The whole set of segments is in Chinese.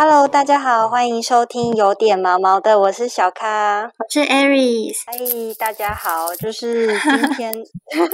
Hello，大家好，欢迎收听有点毛毛的，我是小咖，我是 Aries。嗨，大家好，就是今天，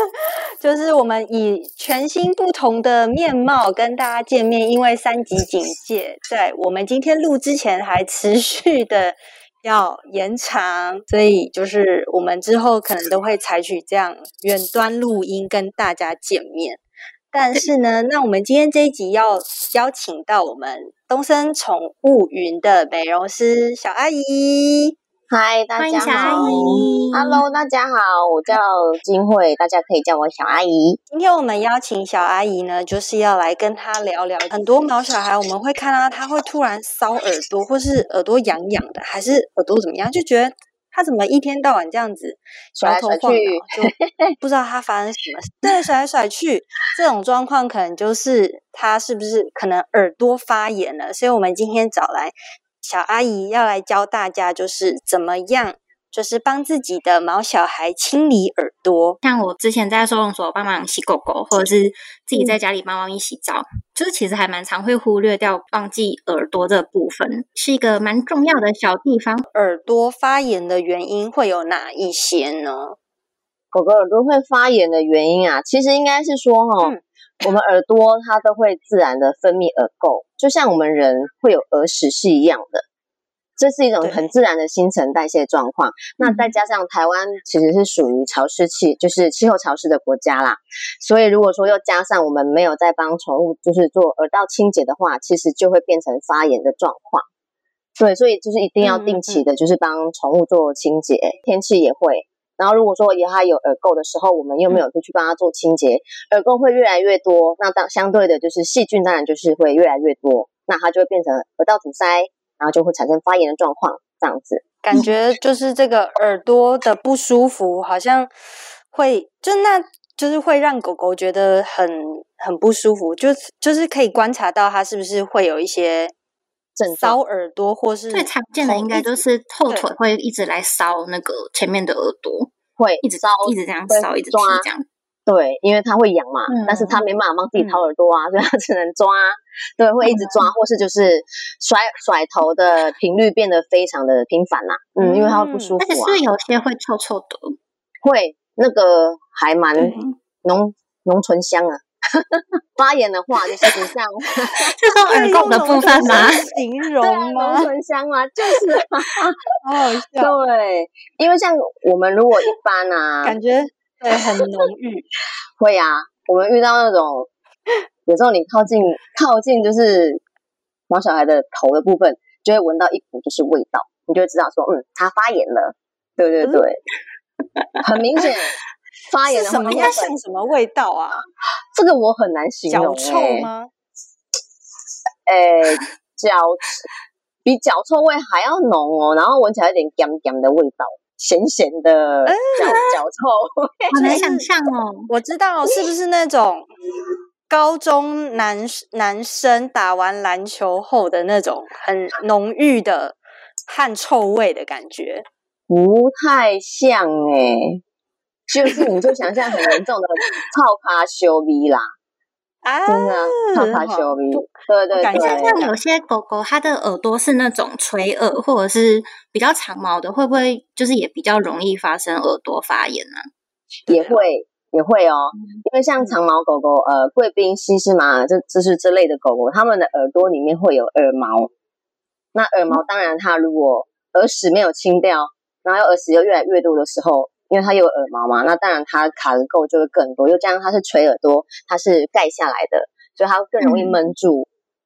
就是我们以全新不同的面貌跟大家见面，因为三级警戒，在我们今天录之前还持续的要延长，所以就是我们之后可能都会采取这样远端录音跟大家见面。但是呢，那我们今天这一集要邀请到我们东森宠物云的美容师小阿姨。嗨，大家好，Hello，大家好，我叫金慧，大家可以叫我小阿姨。今天我们邀请小阿姨呢，就是要来跟她聊聊很多毛小孩，我们会看到他会突然搔耳朵，或是耳朵痒痒的，还是耳朵怎么样，就觉得。他怎么一天到晚这样子甩头晃脑，就 不知道他发生什么事？对，甩来甩去，这种状况可能就是他是不是可能耳朵发炎了？所以我们今天找来小阿姨要来教大家，就是怎么样。就是帮自己的毛小孩清理耳朵，像我之前在收容所帮忙洗狗狗，或者是自己在家里帮猫咪洗澡，就是其实还蛮常会忽略掉忘记耳朵这部分，是一个蛮重要的小地方。耳朵发炎的原因会有哪一些呢？狗狗耳朵会发炎的原因啊，其实应该是说哈，我们耳朵它都会自然的分泌耳垢，就像我们人会有耳屎是一样的。这是一种很自然的新陈代谢状况。那再加上台湾其实是属于潮湿气，就是气候潮湿的国家啦，所以如果说又加上我们没有在帮宠物就是做耳道清洁的话，其实就会变成发炎的状况。对，所以就是一定要定期的，就是帮宠物做清洁。天气也会，然后如果说以它有耳垢的时候，我们又没有去帮它做清洁，耳垢会越来越多。那当相对的，就是细菌当然就是会越来越多，那它就会变成耳道阻塞。然后就会产生发炎的状况，这样子感觉就是这个耳朵的不舒服，好像会就那就是会让狗狗觉得很很不舒服，就就是可以观察到它是不是会有一些搔耳朵，或是最常见的应该都是后腿会一直来搔那个前面的耳朵，会一直搔，一直这样搔，一直抓这样。对，因为它会痒嘛，但是它没办法帮自己掏耳朵啊，所以它只能抓。对，会一直抓，或是就是甩甩头的频率变得非常的频繁啦。嗯，因为它会不舒服啊。而且是有些会臭臭的，会那个还蛮浓浓醇香啊。发炎的话就是不像 这是耳垢的部分吗？形容吗？浓醇香吗？就是，好好笑。对，因为像我们如果一般啊，感觉。对，很浓郁，会啊。我们遇到那种，有时候你靠近靠近，就是毛小孩的头的部分，就会闻到一股就是味道，你就会知道说，嗯，他发炎了。对对对，很明显 发炎的什么样像什么味道啊？这个我很难形容。脚臭吗？诶，脚比脚臭味还要浓哦，然后闻起来有点咸咸的味道。咸咸的脚脚臭，好难想象哦。我知道是不是那种高中男男生打完篮球后的那种很浓郁的汗臭味的感觉？不太像哎，就是你就想象很严重的泡咖修鼻啦。啊，真的，对对对。像有些狗狗，它的耳朵是那种垂耳，或者是比较长毛的，会不会就是也比较容易发生耳朵发炎呢？也会，也会哦。因为像长毛狗狗，呃，贵宾、西施玛这这是这类的狗狗，它们的耳朵里面会有耳毛。那耳毛当然，它如果耳屎没有清掉，然后耳屎又越来越多的时候。因为它有耳毛嘛，那当然它卡的垢就会更多。又加上它是垂耳朵，它是盖下来的，所以它更容易闷住。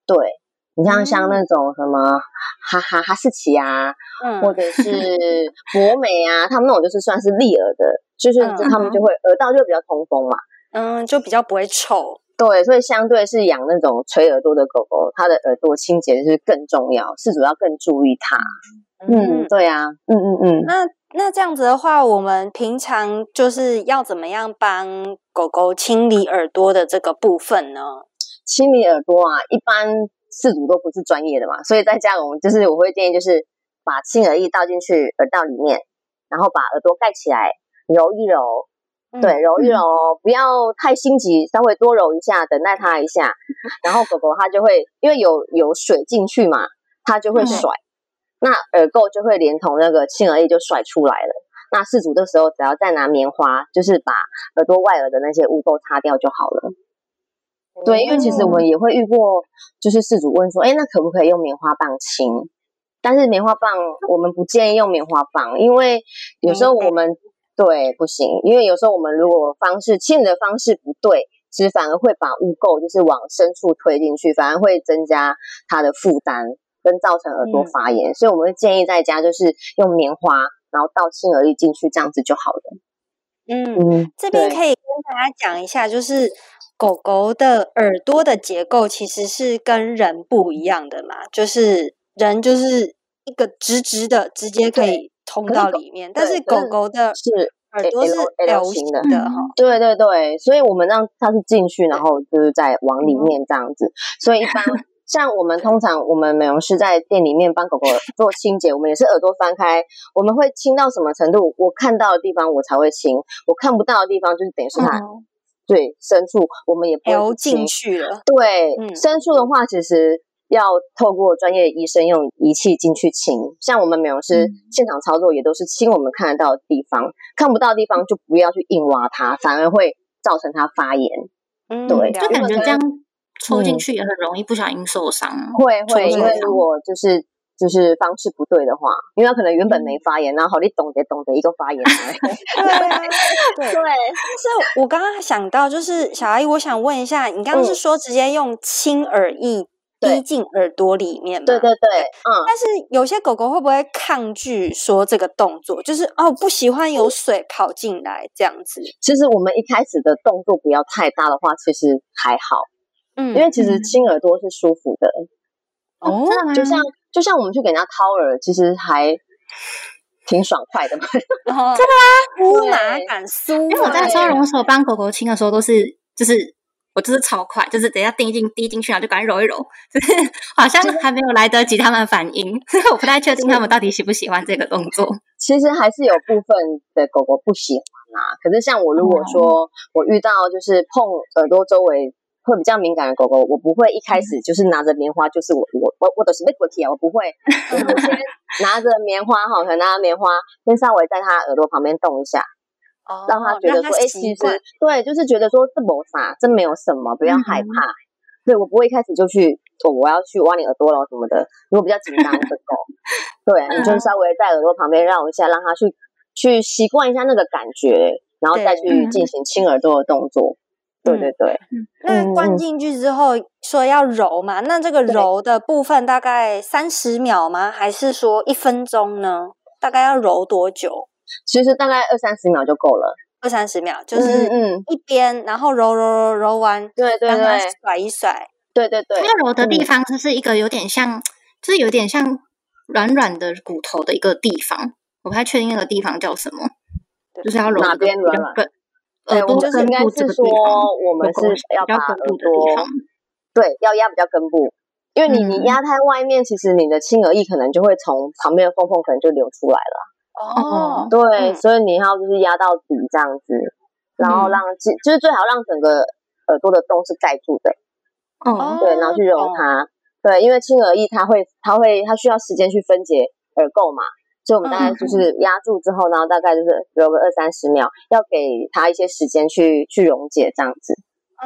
对你像像那种什么哈哈哈士奇啊，或者是博美啊，他们那种就是算是立耳的，就是他们就会耳道就比较通风嘛，嗯，就比较不会臭。对，所以相对是养那种垂耳朵的狗狗，它的耳朵清洁是更重要，是主要更注意它。嗯，对啊，嗯嗯嗯，那。那这样子的话，我们平常就是要怎么样帮狗狗清理耳朵的这个部分呢？清理耳朵啊，一般饲主都不是专业的嘛，所以在家我们就是我会建议就是把清耳液倒进去耳道里面，然后把耳朵盖起来，揉一揉，对，揉一揉，不要太心急，稍微多揉一下，等待它一下，然后狗狗它就会因为有有水进去嘛。它就会甩，那耳垢就会连同那个清耳液就甩出来了。那事主这时候只要再拿棉花，就是把耳朵外耳的那些污垢擦掉就好了。对，因为其实我们也会遇过，就是事主问说，哎，那可不可以用棉花棒清？但是棉花棒我们不建议用棉花棒，因为有时候我们对不行，因为有时候我们如果方式清理的方式不对，其实反而会把污垢就是往深处推进去，反而会增加它的负担，跟造成耳朵发炎。所以我们会建议在家就是用棉花，然后倒清而已进去，这样子就好了。嗯，这边可以跟大家讲一下，就是狗狗的耳朵的结构其实是跟人不一样的嘛，就是人就是一个直直的，直接可以通到里面，但是狗狗的是耳朵是 L 型的哈。对对对，所以我们让它是进去，然后就是再往里面这样子，所以一般。像我们通常，我们美容师在店里面帮狗狗做清洁，我们也是耳朵翻开，我们会清到什么程度？我看到的地方我才会清，我看不到的地方就是等于是它对深处，我们也不流进去了。对，深处的话，其实要透过专业医生用仪器进去清。像我们美容师现场操作也都是清我们看得到的地方，看不到的地方就不要去硬挖它，反而会造成它发炎。嗯，对，就感觉这样。抽进去也很容易不小心受伤，会会，因为如果就是就是方式不对的话，因为他可能原本没发炎，然后你懂得懂得一个发炎，对对。是我刚刚想到，就是小阿姨，我想问一下，你刚刚是说直接用轻耳液滴进耳朵里面吗？对对对，嗯。但是有些狗狗会不会抗拒说这个动作？就是哦，不喜欢有水跑进来这样子。其实我们一开始的动作不要太大的话，其实还好。嗯，因为其实亲耳朵是舒服的哦，就像就像我们去给人家掏耳，其实还挺爽快的嘛。真的吗？酥哪敢酥？因为我在收容所帮狗狗亲的时候，都是就是我就是超快，就是等一下滴进滴进去然后就赶紧揉一揉，就是 好像还没有来得及他们反应，我不太确定他们到底喜不喜欢这个动作。其实还是有部分的狗狗不喜欢啊。可是像我如果说我遇到就是碰耳朵周围。会比较敏感的狗狗，我不会一开始就是拿着棉花，就是我我我我都是被过去啊，我不会，我先 拿着棉花哈，可能拿着棉花先稍微在它耳朵旁边动一下，哦，让它觉得说，哎，其实对，就是觉得说这没啥，这没有什么，不要害怕。对我不会一开始就去，我要去挖你耳朵了什么的。如果比较紧张的狗，对，你就稍微在耳朵旁边绕一下，让它去去习惯一下那个感觉，然后再去进行亲耳朵的动作。对对对，那灌进去之后说要揉嘛？那这个揉的部分大概三十秒吗？还是说一分钟呢？大概要揉多久？其实大概二三十秒就够了。二三十秒就是嗯一边，然后揉揉揉揉完，对对对，甩一甩，对对对。要揉的地方就是一个有点像，就是有点像软软的骨头的一个地方，我不太确定那个地方叫什么，就是要揉哪边软软。对，我们就是应该是说，我们是要把耳朵，对，要压比较根部，因为你你压太外面，其实你的轻耳液可能就会从旁边的缝缝可能就流出来了。哦，对，所以你要就是压到底这样子，然后让就是最好让整个耳朵的洞是盖住的。哦，对，然后去揉它，对，因为轻耳液它会它会它需要时间去分解耳垢嘛。所以我们大概就是压住之后，然后大概就是留个二三十秒，要给它一些时间去去溶解这样子。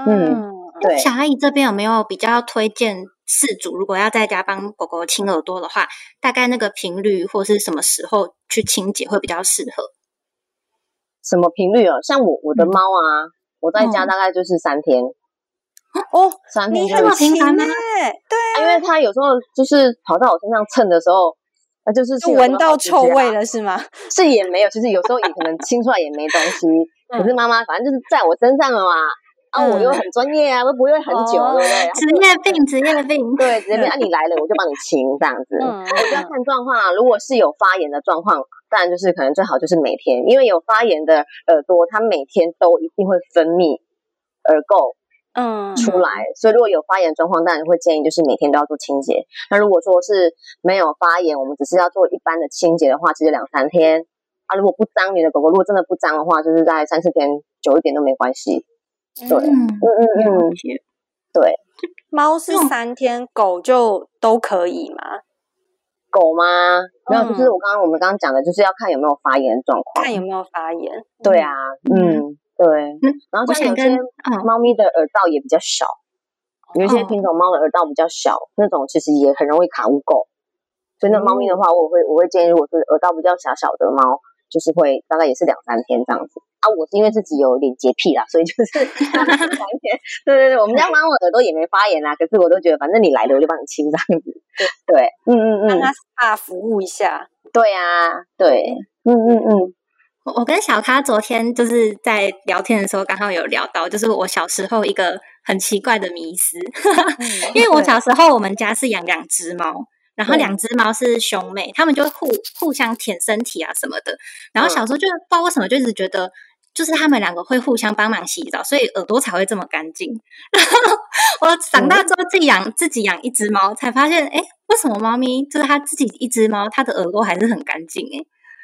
嗯，对。小阿姨这边有没有比较推荐饲主，如果要在家帮狗狗清耳朵的话，大概那个频率或是什么时候去清洁会比较适合？什么频率哦？像我我的猫啊，我在家大概就是三天。哦，三天这么频繁吗？对，因为它有时候就是跑到我身上蹭的时候。那就是就闻到臭味了是吗？是也没有，其实有时候也可能清出来也没东西。可是妈妈反正就是在我身上了嘛，啊，我又很专业啊，我不会很久，对不对？职业病，职业病，对，职业病。啊，你来了我就帮你清这样子。我就要看状况啊。如果是有发炎的状况，当然就是可能最好就是每天，因为有发炎的耳朵，它每天都一定会分泌耳垢。嗯，出来，所以如果有发炎状况，当然会建议就是每天都要做清洁。那如果说是没有发炎，我们只是要做一般的清洁的话，其实两三天啊。如果不脏，你的狗狗如果真的不脏的话，就是在三四天久一点都没关系。对，嗯嗯嗯，对。猫是三天，狗就都可以吗？狗吗？没有，就是我刚刚我们刚刚讲的，就是要看有没有发炎的状况，看有没有发炎。对啊，嗯，对。然后像有些猫咪的耳道也比较小，有一些品种猫的耳道比较小，那种其实也很容易卡污垢。所以那猫咪的话，我会我会建议，如果是耳道比较小小的猫，就是会大概也是两三天这样子。啊，我是因为自己有点洁癖啦，所以就是 两三天。对对对，我们家猫耳朵也没发炎啊，可是我都觉得反正你来了，我就帮你清这样子。对，嗯嗯嗯，让它 SPA 服务一下。对啊，对，嗯嗯嗯。我我跟小咖昨天就是在聊天的时候，刚好有聊到，就是我小时候一个很奇怪的迷思，因为我小时候我们家是养两只猫。然后两只猫是兄妹，他们就互互相舔身体啊什么的。然后小时候就不知道为什么，就一直觉得就是他们两个会互相帮忙洗澡，所以耳朵才会这么干净。然后我长大之后自己养自己养一只猫，才发现，哎，为什么猫咪就是它自己一只猫，它的耳朵还是很干净？哎。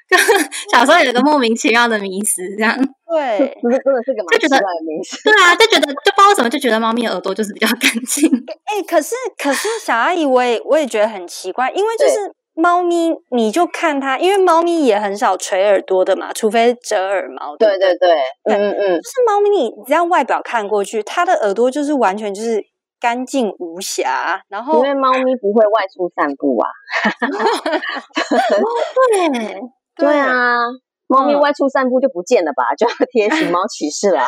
就 小时候有一个莫名其妙的迷思，这样对，真的真的是个就觉得迷思，对啊，就觉得就不知道什么，就觉得猫咪耳朵就是比较干净。哎，可是可是小阿姨，我也我也觉得很奇怪，因为就是猫咪，你就看它，因为猫咪也很少垂耳朵的嘛，除非折耳毛。对对对，嗯嗯嗯，是猫咪，你这样外表看过去，它的耳朵就是完全就是干净无瑕。然后因为猫咪不会外出散步啊，对。对啊，猫咪外出散步就不见了吧，就要贴形猫启示了。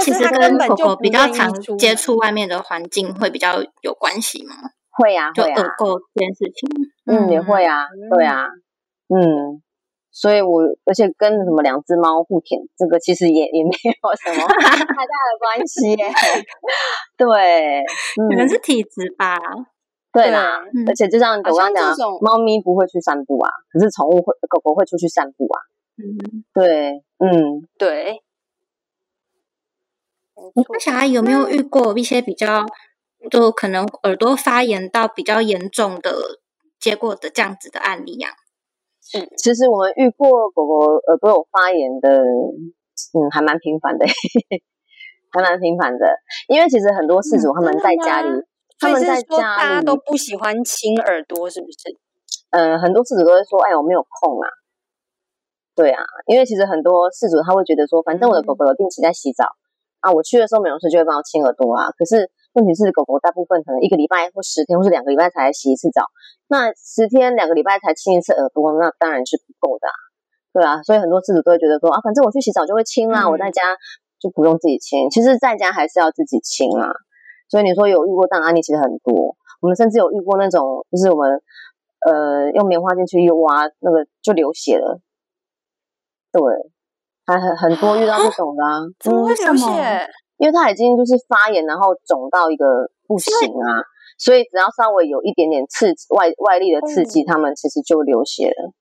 其实跟狗狗比较常接触外面的环境会比较有关系吗？会啊，就耳垢这件事情，嗯，也会啊，对啊，嗯，所以我而且跟什么两只猫互舔，这个其实也也没有什么 太大的关系。对，可能是体质吧。对啦，而且就像我刚刚讲，猫咪不会去散步啊，可是宠物会，狗狗会出去散步啊。嗯，对，嗯，对。那小阿姨有没有遇过一些比较，就可能耳朵发炎到比较严重的结果的这样子的案例呀？嗯，其实我们遇过狗狗耳朵有发炎的，嗯，还蛮频繁的，还蛮频繁的。因为其实很多事主他们在家里。他们在家大家都不喜欢亲耳朵，是不是？呃，很多饲主都会说：“哎，我没有空啊。”对啊，因为其实很多饲主他会觉得说：“反正我的狗狗有定期在洗澡啊，我去的时候美容师就会帮我亲耳朵啊。”可是问题是，狗狗大部分可能一个礼拜或十天或是两个礼拜才洗一次澡，那十天两个礼拜才亲一次耳朵，那当然是不够的啊。对啊，所以很多饲主都会觉得说：“啊，反正我去洗澡就会亲啦，我在家就不用自己亲。”其实在家还是要自己亲啊。所以你说有遇过这样案例，其实很多。我们甚至有遇过那种，就是我们呃用棉花进去一挖，那个就流血了。对，还很很多遇到这种的。怎么会流血？因为它已经就是发炎，然后肿到一个不行啊。所以只要稍微有一点点刺激外外力的刺激，他们其实就流血了。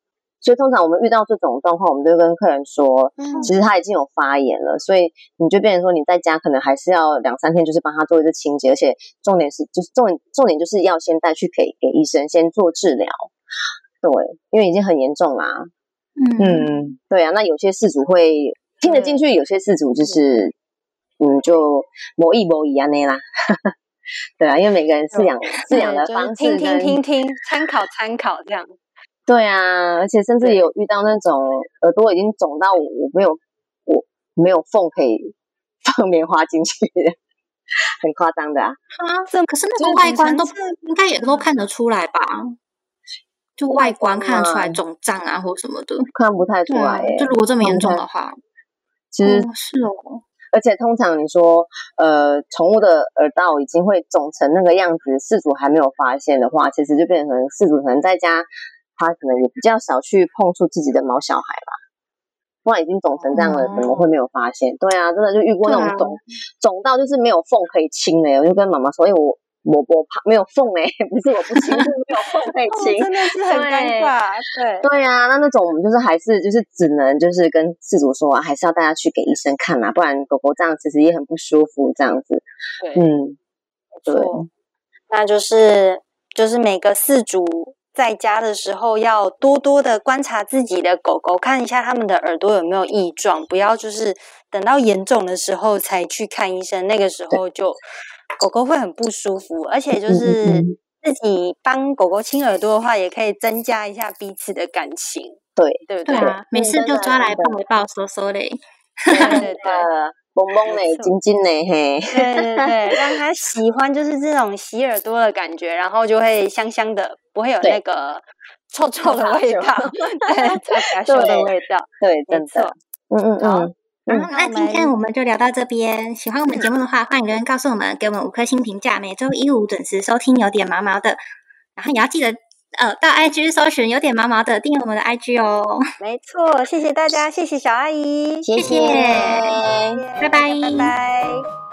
所以通常我们遇到这种状况，我们就跟客人说，其实他已经有发炎了，所以你就变成说你在家可能还是要两三天，就是帮他做一次清洁，而且重点是就是重点重点就是要先带去给给医生先做治疗，对，因为已经很严重啦。嗯，对啊，那有些事主会听得进去，有些事主就是嗯就某一某一啊那啦，对啊，因为每个人饲养饲养的方式听听听听参考参考这样。对啊，而且甚至有遇到那种耳朵已经肿到我没有我没有缝可以 放棉花进去，很夸张的啊！啊，这可是那个外观都应该也都看得出来吧？就外观看得出来肿胀啊，或什么的，看不太出来。就如果这么严重的话，其实是哦。而且通常你说呃，宠物的耳道已经会肿成那个样子，饲主还没有发现的话，其实就变成饲主可能在家。他可能也比较少去碰触自己的毛小孩吧，不然已经肿成这样了，怎么会没有发现？对啊，真的就遇过那种肿肿到就是没有缝可以清的，我就跟妈妈说，因为我我我怕没有缝哎，不是我不清，是没有缝可以清，真的是很尴尬。对对啊，那那种我们就是还是就是只能就是跟饲主说啊，还是要带他去给医生看啊，不然狗狗这样其实也很不舒服，这样子。对，嗯，对，那就是就是每个饲主。在家的时候要多多的观察自己的狗狗，看一下他们的耳朵有没有异状，不要就是等到严重的时候才去看医生，那个时候就狗狗会很不舒服，而且就是自己帮狗狗亲耳朵的话，也可以增加一下彼此的感情，对对不对啊，每次就抓来抱一抱，说说嘞，对对对，萌萌嘞，紧紧嘞，嘿，对对对，让他喜欢就是这种洗耳朵的感觉，然后就会香香的，不会有那个 臭臭的 味道，对，臭臭的味道，对，真的，嗯嗯嗯。那今天我们就聊到这边。喜欢我们节目的话，欢迎留言告诉我们，给我们五颗星评价。每周一五准时收听，有点毛毛的。然后也要记得，呃，到 IG 搜寻有点毛毛的，订阅我们的 IG 哦。没错，谢谢大家，谢谢小阿姨，谢谢，拜拜，拜拜。